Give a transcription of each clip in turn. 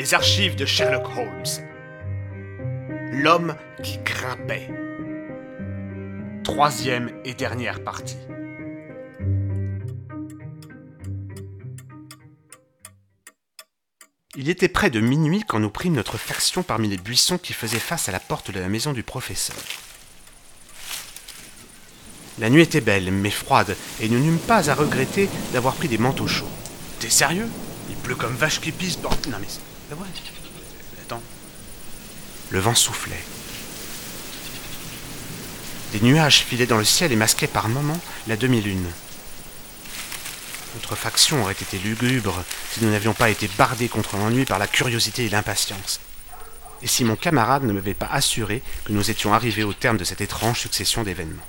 Les archives de Sherlock Holmes. L'homme qui grimpait. Troisième et dernière partie. Il était près de minuit quand nous prîmes notre faction parmi les buissons qui faisaient face à la porte de la maison du professeur. La nuit était belle, mais froide, et nous n'eûmes pas à regretter d'avoir pris des manteaux chauds. T'es sérieux? Il pleut comme vache qui pisse, bordel. Non mais... c'est- ouais. Attends. Le vent soufflait. Des nuages filaient dans le ciel et masquaient par moments la demi-lune. Notre faction aurait été lugubre si nous n'avions pas été bardés contre l'ennui par la curiosité et l'impatience. Et si mon camarade ne m'avait pas assuré que nous étions arrivés au terme de cette étrange succession d'événements.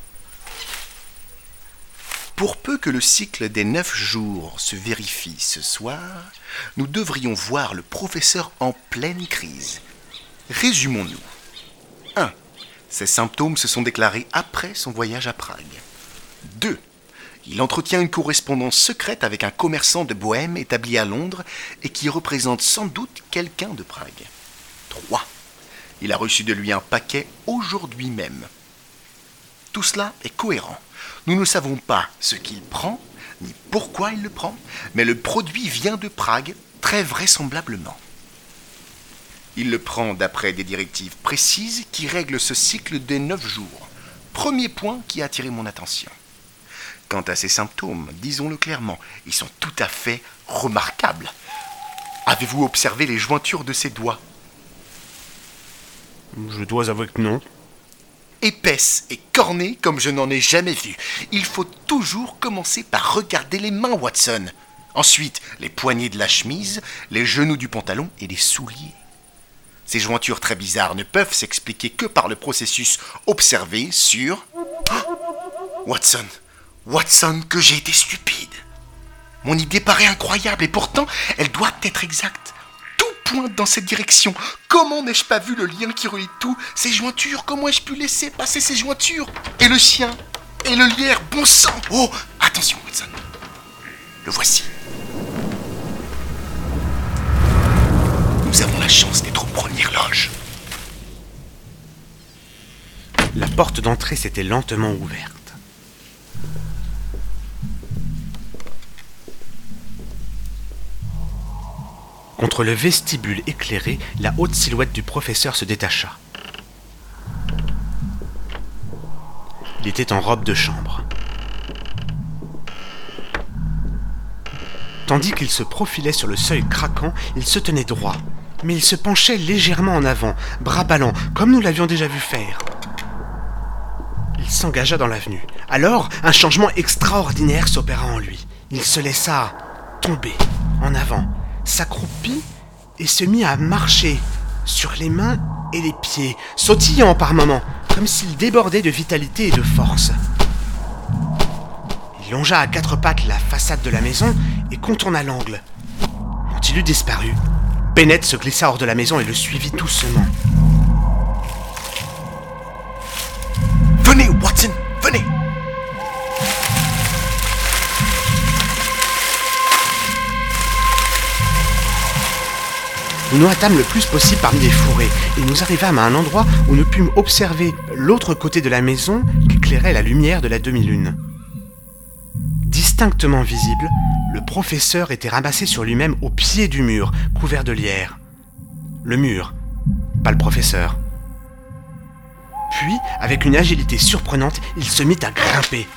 Pour peu que le cycle des neuf jours se vérifie ce soir, nous devrions voir le professeur en pleine crise. Résumons-nous. 1. Ses symptômes se sont déclarés après son voyage à Prague. 2. Il entretient une correspondance secrète avec un commerçant de Bohème établi à Londres et qui représente sans doute quelqu'un de Prague. 3. Il a reçu de lui un paquet aujourd'hui même. Tout cela est cohérent. Nous ne savons pas ce qu'il prend, ni pourquoi il le prend, mais le produit vient de Prague, très vraisemblablement. Il le prend d'après des directives précises qui règlent ce cycle des neuf jours. Premier point qui a attiré mon attention. Quant à ses symptômes, disons-le clairement, ils sont tout à fait remarquables. Avez-vous observé les jointures de ses doigts? Je dois avouer que non. Épaisse et cornée comme je n'en ai jamais vu. Il faut toujours commencer par regarder les mains, Watson. Ensuite, les poignets de la chemise, les genoux du pantalon et les souliers. Ces jointures très bizarres ne peuvent s'expliquer que par le processus observé sur... Ah Watson, Watson, que j'ai été stupide. Mon idée paraît incroyable et pourtant, elle doit être exacte. Dans cette direction. Comment n'ai-je pas vu le lien qui relie tout Ces jointures, comment ai-je pu laisser passer ces jointures Et le sien Et le lierre, bon sang Oh Attention, Watson. Le voici. Nous avons la chance d'être aux premières loges. La porte d'entrée s'était lentement ouverte. Contre le vestibule éclairé, la haute silhouette du professeur se détacha. Il était en robe de chambre. Tandis qu'il se profilait sur le seuil craquant, il se tenait droit, mais il se penchait légèrement en avant, bras ballants, comme nous l'avions déjà vu faire. Il s'engagea dans l'avenue. Alors, un changement extraordinaire s'opéra en lui. Il se laissa tomber en avant, s'accroupit et se mit à marcher sur les mains et les pieds, sautillant par moments, comme s'il débordait de vitalité et de force. Il longea à quatre pattes la façade de la maison et contourna l'angle. Quand il eut disparu, Bennett se glissa hors de la maison et le suivit doucement. Venez, Watson, venez Nous nous hâtâmes le plus possible parmi les fourrés, et nous arrivâmes à un endroit où nous pûmes observer l'autre côté de la maison qu'éclairait la lumière de la demi-lune. Distinctement visible, le professeur était ramassé sur lui-même au pied du mur, couvert de lierre. Le mur, pas le professeur. Puis, avec une agilité surprenante, il se mit à grimper.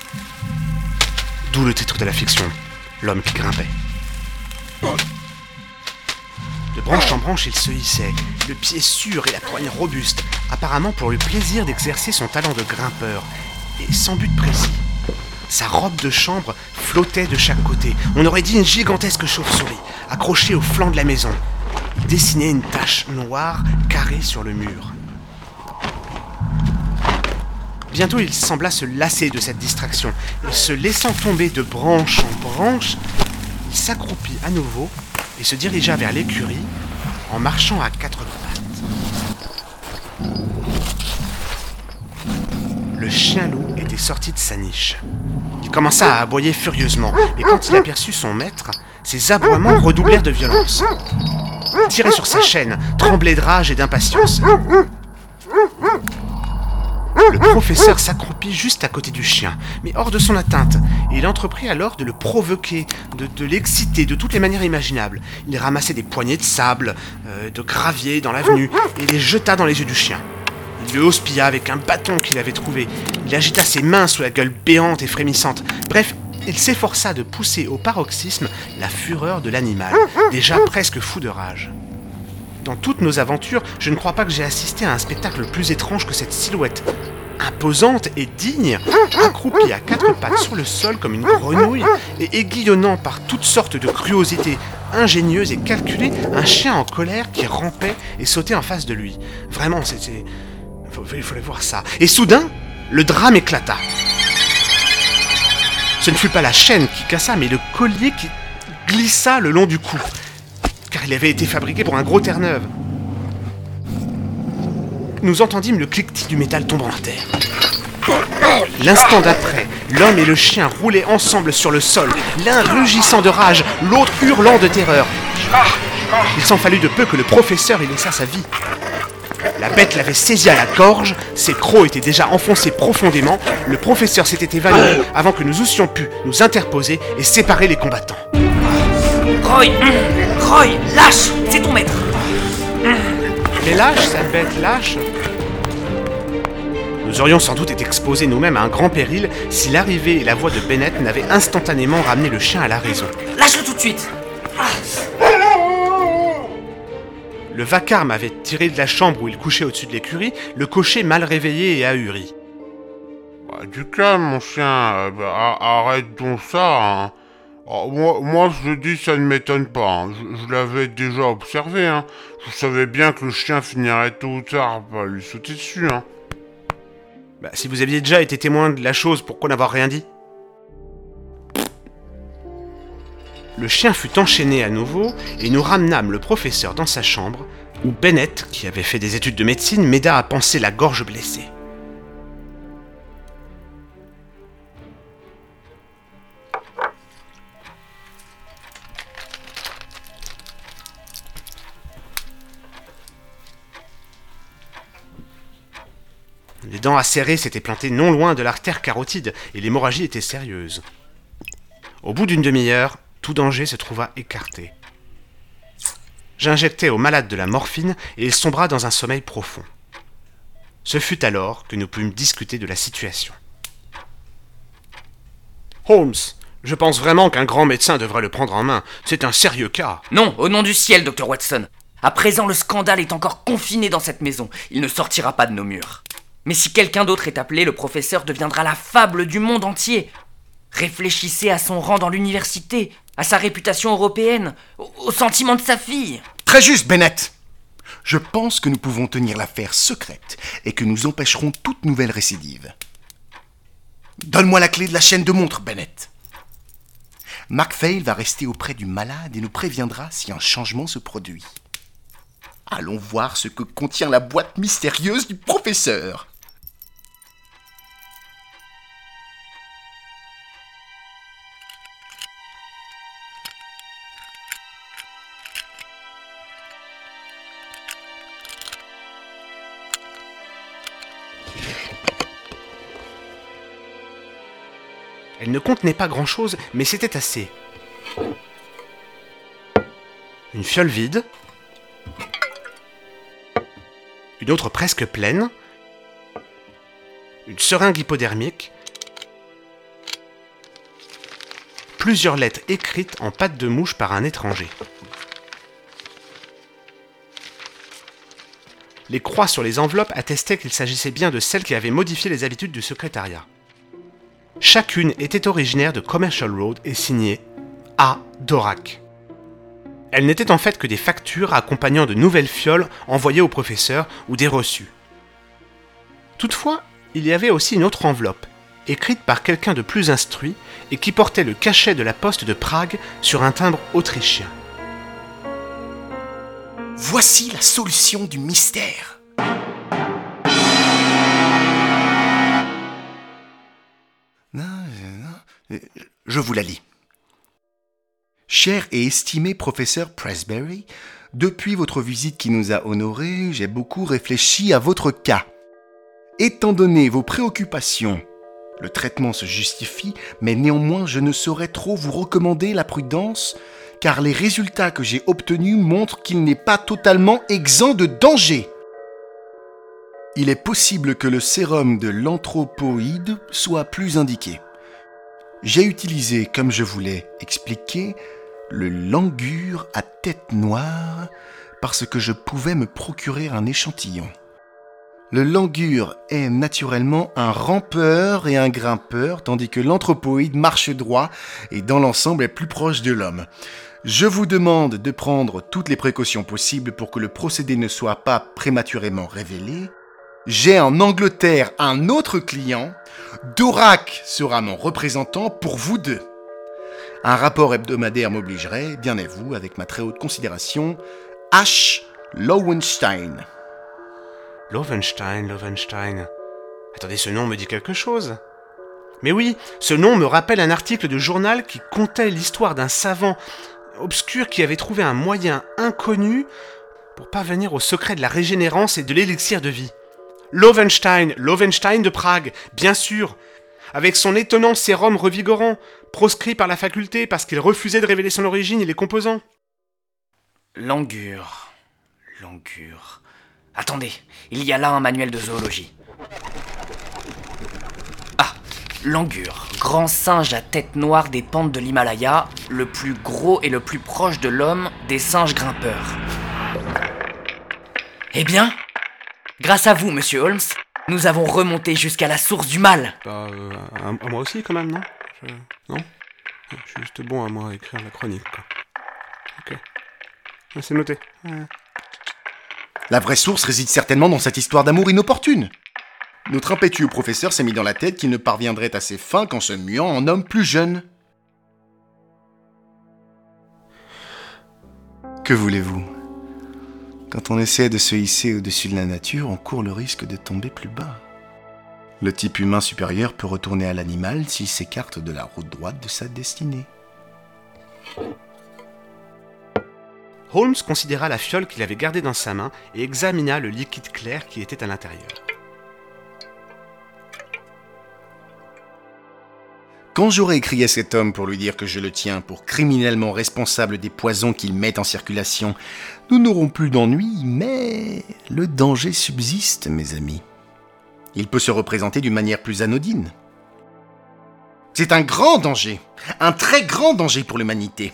D'où le titre de la fiction, L'homme qui grimpait. Branche en branche, il se hissait, le pied sûr et la poigne robuste, apparemment pour le plaisir d'exercer son talent de grimpeur, et sans but précis. Sa robe de chambre flottait de chaque côté. On aurait dit une gigantesque chauve-souris, accrochée au flanc de la maison. Il dessinait une tache noire carrée sur le mur. Bientôt, il sembla se lasser de cette distraction, et se laissant tomber de branche en branche, il s'accroupit à nouveau et se dirigea vers l'écurie en marchant à quatre pattes. Le chien-loup était sorti de sa niche. Il commença à aboyer furieusement, et quand il aperçut son maître, ses aboiements redoublèrent de violence. tirait sur sa chaîne, tremblait de rage et d'impatience. Le professeur s'accroupit juste à côté du chien, mais hors de son atteinte, il entreprit alors de le provoquer, de, l'exciter de toutes les manières imaginables. Il ramassait des poignées de sable, euh, de gravier dans l'avenue, et les jeta dans les yeux du chien. Il le hospilla avec un bâton qu'il avait trouvé. Il agita ses mains sous la gueule béante et frémissante. Bref, il s'efforça de pousser au paroxysme la fureur de l'animal, déjà presque fou de rage. Dans toutes nos aventures, je ne crois pas que j'ai assisté à un spectacle plus étrange que cette silhouette. Imposante et digne, accroupie à quatre pattes sur le sol comme une grenouille et aiguillonnant par toutes sortes de cruautés ingénieuses et calculées, un chien en colère qui rampait et sautait en face de lui. Vraiment, c'était... Il fallait voir ça. Et soudain, le drame éclata. Ce ne fut pas la chaîne qui cassa, mais le collier qui glissa le long du cou car il avait été fabriqué pour un gros Terre-Neuve. Nous entendîmes le cliquetis du métal tombant à terre. L'instant d'après, l'homme et le chien roulaient ensemble sur le sol, l'un rugissant de rage, l'autre hurlant de terreur. Il s'en fallut de peu que le professeur y laissa sa vie. La bête l'avait saisi à la gorge, ses crocs étaient déjà enfoncés profondément, le professeur s'était évanoui avant que nous eussions pu nous interposer et séparer les combattants. Roy Roy, lâche C'est ton maître Mais lâche, sale bête, lâche Nous aurions sans doute été exposés nous-mêmes à un grand péril si l'arrivée et la voix de Bennett n'avaient instantanément ramené le chien à la raison. Lâche-le tout de suite Le vacarme avait tiré de la chambre où il couchait au-dessus de l'écurie le cocher mal réveillé et ahuri. Bah, du calme, mon chien. Euh, bah, arrête donc ça. Hein. Moi, moi, je dis, ça ne m'étonne pas. Hein. Je, l'avais déjà observé. Hein. Je savais bien que le chien finirait tôt ou tard par lui sauter dessus. Hein. Bah, si vous aviez déjà été témoin de la chose, pourquoi n'avoir rien dit? Le chien fut enchaîné à nouveau et nous ramenâmes le professeur dans sa chambre, où Bennett, qui avait fait des études de médecine, m'aida à penser la gorge blessée. Dents acérées s'étaient plantées non loin de l'artère carotide et l'hémorragie était sérieuse. Au bout d'une demi-heure, tout danger se trouva écarté. J'injectai au malade de la morphine et il sombra dans un sommeil profond. Ce fut alors que nous pûmes discuter de la situation. Holmes, je pense vraiment qu'un grand médecin devrait le prendre en main. C'est un sérieux cas. Non, au nom du ciel, docteur Watson. À présent, le scandale est encore confiné dans cette maison. Il ne sortira pas de nos murs. Mais si quelqu'un d'autre est appelé, le professeur deviendra la fable du monde entier. Réfléchissez à son rang dans l'université, à sa réputation européenne, au, sentiment de sa fille. Très juste, Bennett. Je pense que nous pouvons tenir l'affaire secrète et que nous empêcherons toute nouvelle récidive. Donne-moi la clé de la chaîne de montre, Bennett. MacPhail va rester auprès du malade et nous préviendra si un changement se produit. Allons voir ce que contient la boîte mystérieuse du professeur. Ne contenait pas grand-chose, mais c'était assez. Une fiole vide, une autre presque pleine, une seringue hypodermique, plusieurs lettres écrites en pâte de mouche par un étranger. Les croix sur les enveloppes attestaient qu'il s'agissait bien de celles qui avaient modifié les habitudes du secrétariat. Chacune était originaire de Commercial Road et signée A. Dorak. Elles n'étaient en fait que des factures accompagnant de nouvelles fioles envoyées au professeur ou des reçus. Toutefois, il y avait aussi une autre enveloppe, écrite par quelqu'un de plus instruit et qui portait le cachet de la poste de Prague sur un timbre autrichien. Voici la solution du mystère. Je vous la lis. Cher et estimé professeur Presbury, Depuis votre visite qui nous a honorés, j'ai beaucoup réfléchi à votre cas. Étant donné vos préoccupations, le traitement se justifie, mais néanmoins je ne saurais trop vous recommander la prudence, car les résultats que j'ai obtenus montrent qu'il n'est pas totalement exempt de danger. Il est possible que le sérum de l'anthropoïde soit plus indiqué. J'ai utilisé, comme je voulais expliquer, le langur à tête noire parce que je pouvais me procurer un échantillon. Le langur est naturellement un rampeur et un grimpeur, tandis que l'anthropoïde marche droit et dans l'ensemble est plus proche de l'homme. Je vous demande de prendre toutes les précautions possibles pour que le procédé ne soit pas prématurément révélé. J'ai en Angleterre un autre client. Dorak sera mon représentant pour vous deux. Un rapport hebdomadaire m'obligerait, bien à vous, avec ma très haute considération, H. Lowenstein. Lowenstein, Lowenstein. Attendez, ce nom me dit quelque chose. Mais oui, ce nom me rappelle un article de journal qui contait l'histoire d'un savant obscur qui avait trouvé un moyen inconnu pour parvenir au secret de la régénérance et de l'élixir de vie. Lowenstein, Lowenstein de Prague, bien sûr, avec son étonnant sérum revigorant, proscrit par la faculté parce qu'il refusait de révéler son origine et les composants. Langur. Langur. Attendez, il y a là un manuel de zoologie. Ah, Langur, grand singe à tête noire des pentes de l'Himalaya, le plus gros et le plus proche de l'homme des singes grimpeurs. Eh bien, grâce à vous, monsieur Holmes, nous avons remonté jusqu'à la source du mal. Bah, euh, à, à moi aussi, quand même, non? Je- Non? Je suis juste bon à moi à écrire la chronique, quoi. Ok. Ah, C'est noté. Ouais. La vraie source réside certainement dans cette histoire d'amour inopportune. Notre impétueux professeur s'est mis dans la tête qu'il ne parviendrait à ses fins qu'en se muant en homme plus jeune. Que voulez-vous? Quand on essaie de se hisser au-dessus de la nature, on court le risque de tomber plus bas. Le type humain supérieur peut retourner à l'animal s'il s'écarte de la route droite de sa destinée. Holmes considéra la fiole qu'il avait gardée dans sa main et examina le liquide clair qui était à l'intérieur. Quand j'aurai écrit à cet homme pour lui dire que je le tiens pour criminellement responsable des poisons qu'il met en circulation, nous n'aurons plus d'ennui, mais le danger subsiste, mes amis. Il peut se représenter d'une manière plus anodine. C'est un grand danger, un très grand danger pour l'humanité.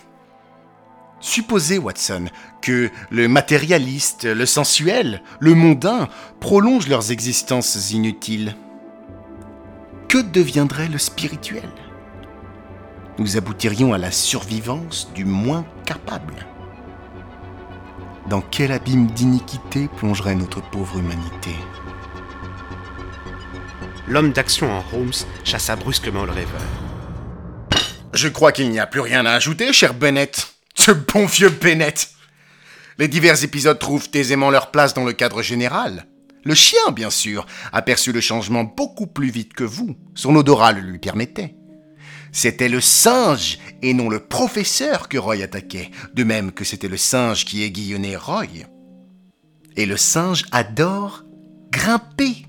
Supposez, Watson, que le matérialiste, le sensuel, le mondain prolongent leurs existences inutiles. Que deviendrait le spirituel? Nous aboutirions à la survivance du moins capable. Dans quel abîme d'iniquité plongerait notre pauvre humanité? L'homme d'action en Holmes chassa brusquement le rêveur. Je crois qu'il n'y a plus rien à ajouter, cher Bennett. Ce bon vieux Bennett. Les divers épisodes trouvent aisément leur place dans le cadre général. Le chien, bien sûr, aperçut le changement beaucoup plus vite que vous. Son odorat le lui permettait. C'était le singe et non le professeur que Roy attaquait, de même que c'était le singe qui aiguillonnait Roy. Et le singe adore grimper.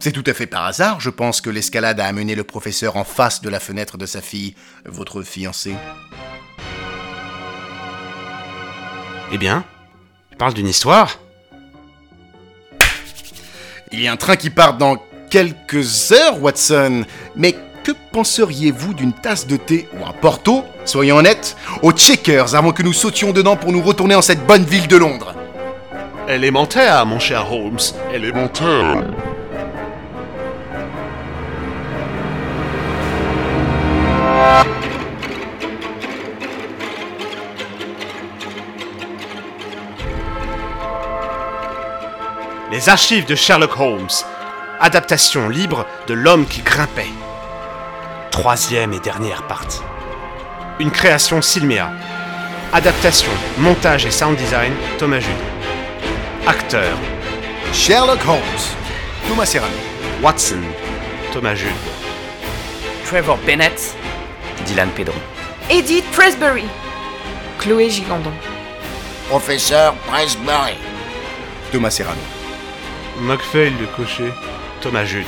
C'est tout à fait par hasard, je pense que l'escalade a amené le professeur en face de la fenêtre de sa fille, votre fiancée. Eh bien, je parle d'une histoire? Il y a un train qui part dans quelques heures, Watson. Mais que penseriez-vous d'une tasse de thé ou un porto, soyons honnêtes, aux Checkers avant que nous sautions dedans pour nous retourner en cette bonne ville de Londres? Élémentaire, mon cher Holmes. Élémentaire. Les archives de Sherlock Holmes. Adaptation libre de L'homme qui grimpait. Troisième et dernière partie. Une création Silmea. Adaptation, montage et sound design, Thomas Judy. Acteur, Sherlock Holmes, Thomas Serrano. Watson, Thomas Judy. Trevor Bennett, Dylan Pedron. Edith Presbury. Chloé Gigandon. professeur Presbury. Thomas Serrano. Mockfail le cocher, Thomas Jude.